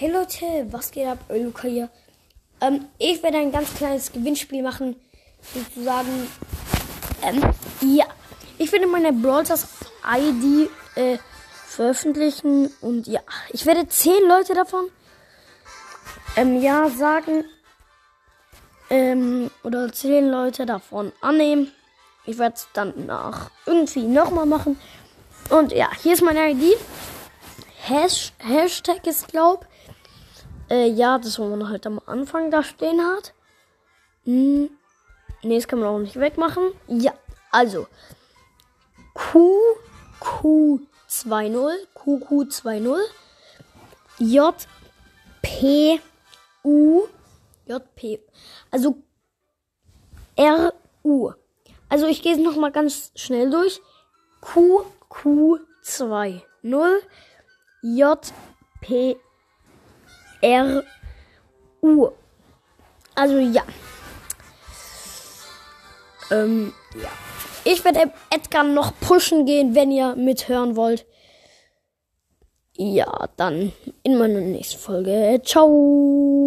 Hey Leute, was geht ab? Luca hier. Ähm, ich werde ein ganz kleines Gewinnspiel machen. Sozusagen. Ähm, ja. Ich werde meine Brawlers ID äh, veröffentlichen. Und ja, ich werde zehn Leute davon ähm, ja sagen. Ähm, oder zehn Leute davon annehmen. Ich werde es dann nach irgendwie nochmal machen. Und ja, hier ist meine ID. Hash Hashtag ist, glaub. Äh, ja, das, wo man halt am Anfang da stehen hat. Hm. Ne, das kann man auch nicht wegmachen. Ja, also. QQ20, QQ20, JPU, JP, also RU. Also ich gehe es nochmal ganz schnell durch. QQ20, JPU. R-U. Also ja. Ähm, ja. Ich werde Edgar noch pushen gehen, wenn ihr mithören wollt. Ja, dann in meiner nächsten Folge. Ciao.